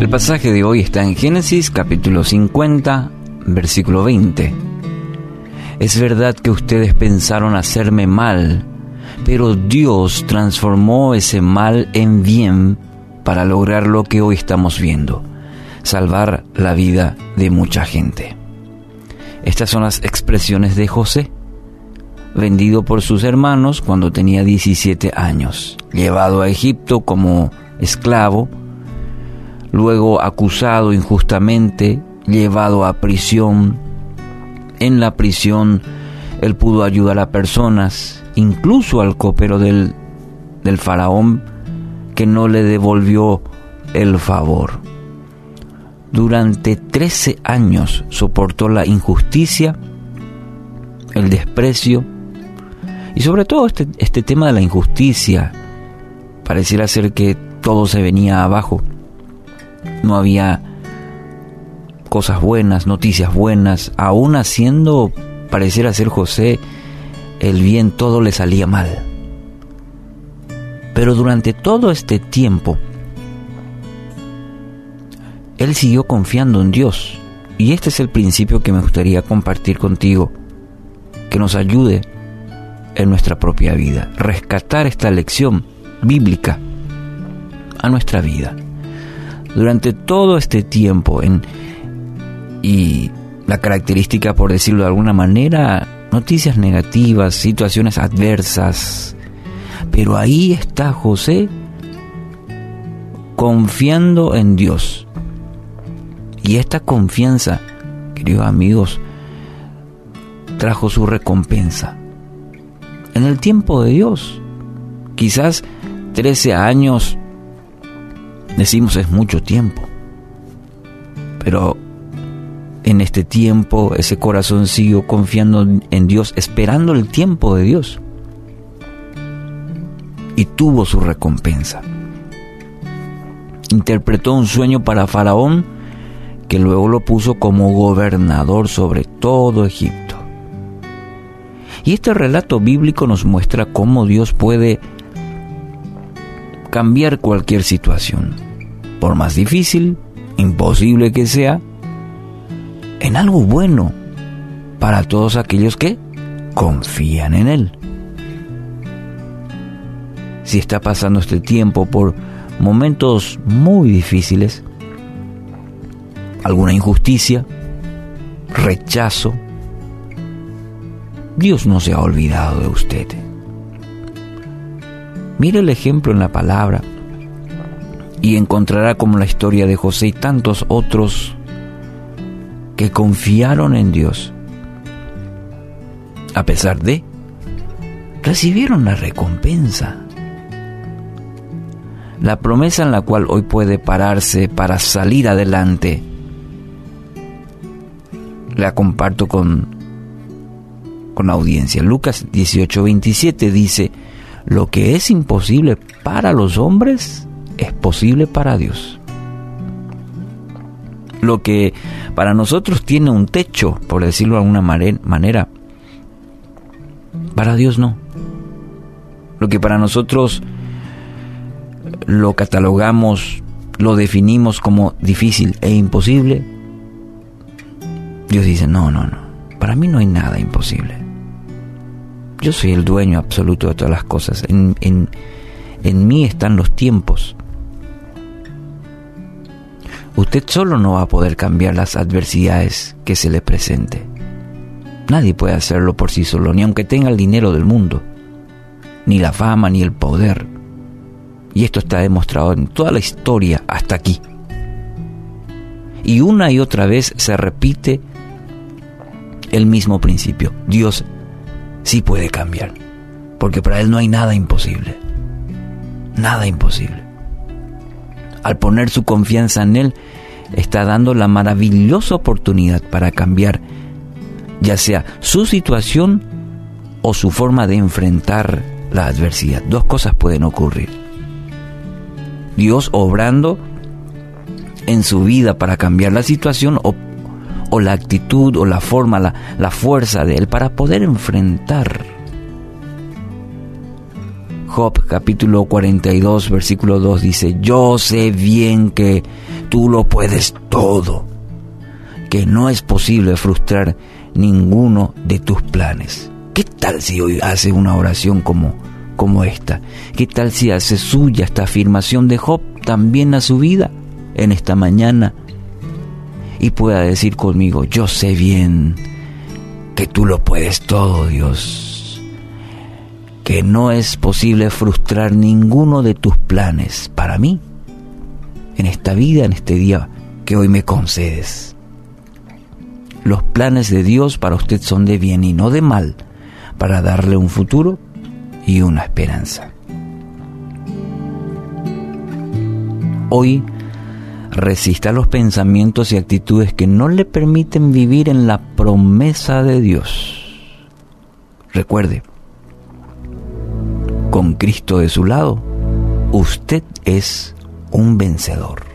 El pasaje de hoy está en Génesis capítulo 50, versículo 20. Es verdad que ustedes pensaron hacerme mal, pero Dios transformó ese mal en bien para lograr lo que hoy estamos viendo, salvar la vida de mucha gente. Estas son las expresiones de José, vendido por sus hermanos cuando tenía 17 años, llevado a Egipto como esclavo, luego acusado injustamente, llevado a prisión. En la prisión él pudo ayudar a personas, incluso al copero del, del faraón, que no le devolvió el favor. Durante 13 años soportó la injusticia, el desprecio y sobre todo este, este tema de la injusticia. Pareciera ser que todo se venía abajo no había cosas buenas, noticias buenas, aún haciendo pareciera ser José el bien todo le salía mal. Pero durante todo este tiempo, él siguió confiando en Dios. Y este es el principio que me gustaría compartir contigo, que nos ayude en nuestra propia vida, rescatar esta lección bíblica a nuestra vida durante todo este tiempo y la característica, por decirlo de alguna manera, noticias negativas, situaciones adversas. Pero ahí está José confiando en Dios. Y esta confianza, queridos amigos, trajo su recompensa. En el tiempo de Dios, quizás 13 años Decimos es mucho tiempo. Pero en este tiempo ese corazón siguió confiando en Dios, esperando el tiempo de Dios. Y tuvo su recompensa. Interpretó un sueño para Faraón que luego lo puso como gobernador sobre todo Egipto. Y este relato bíblico nos muestra cómo Dios puede cambiar cualquier situación, por más difícil, imposible que sea, en algo bueno para todos aquellos que confían en Él. Si está pasando este tiempo por momentos muy difíciles, alguna injusticia, rechazo, Dios no se ha olvidado de usted. Mire el ejemplo en la palabra y encontrará como la historia de José y tantos otros que confiaron en Dios. A pesar de, recibieron la recompensa. La promesa en la cual hoy puede pararse para salir adelante. La comparto con, con audiencia. Lucas 18:27 dice, lo que es imposible para los hombres es posible para Dios. Lo que para nosotros tiene un techo, por decirlo de alguna manera, para Dios no. Lo que para nosotros lo catalogamos, lo definimos como difícil e imposible, Dios dice, no, no, no, para mí no hay nada imposible. Yo soy el dueño absoluto de todas las cosas. En, en, mí están los tiempos. Usted solo no va a poder cambiar las adversidades que se le presente. Nadie puede hacerlo por sí solo, ni aunque tenga el dinero del mundo, ni la fama, ni el poder. Y esto está demostrado en toda la historia hasta aquí. Y una y otra vez se repite el mismo principio. Dios sí puede cambiar. Porque para Él no hay nada imposible. Nada imposible. Al poner su confianza en Él, está dando la maravillosa oportunidad para cambiar, ya sea su situación o su forma de enfrentar la adversidad. Dos cosas pueden ocurrir. Dios obrando en su vida para cambiar la situación o, la actitud o la forma, la, la fuerza de Él para poder enfrentar. Job capítulo 42 versículo 2 dice, yo sé bien que tú lo puedes todo, que no es posible frustrar ninguno de tus planes. ¿Qué tal si hoy hace una oración como, como esta? ¿Qué tal si hace suya esta afirmación de Job también a su vida en esta mañana? Y pueda decir conmigo, yo sé bien que tú lo puedes todo, Dios. Que no es posible frustrar ninguno de tus planes para mí, en esta vida, en este día que hoy me concedes. Los planes de Dios para usted son de bien y no de mal, para darle un futuro y una esperanza. Hoy resista los pensamientos y actitudes que no le permiten vivir en la promesa de Dios. Recuerde, con Cristo de su lado, usted es un vencedor.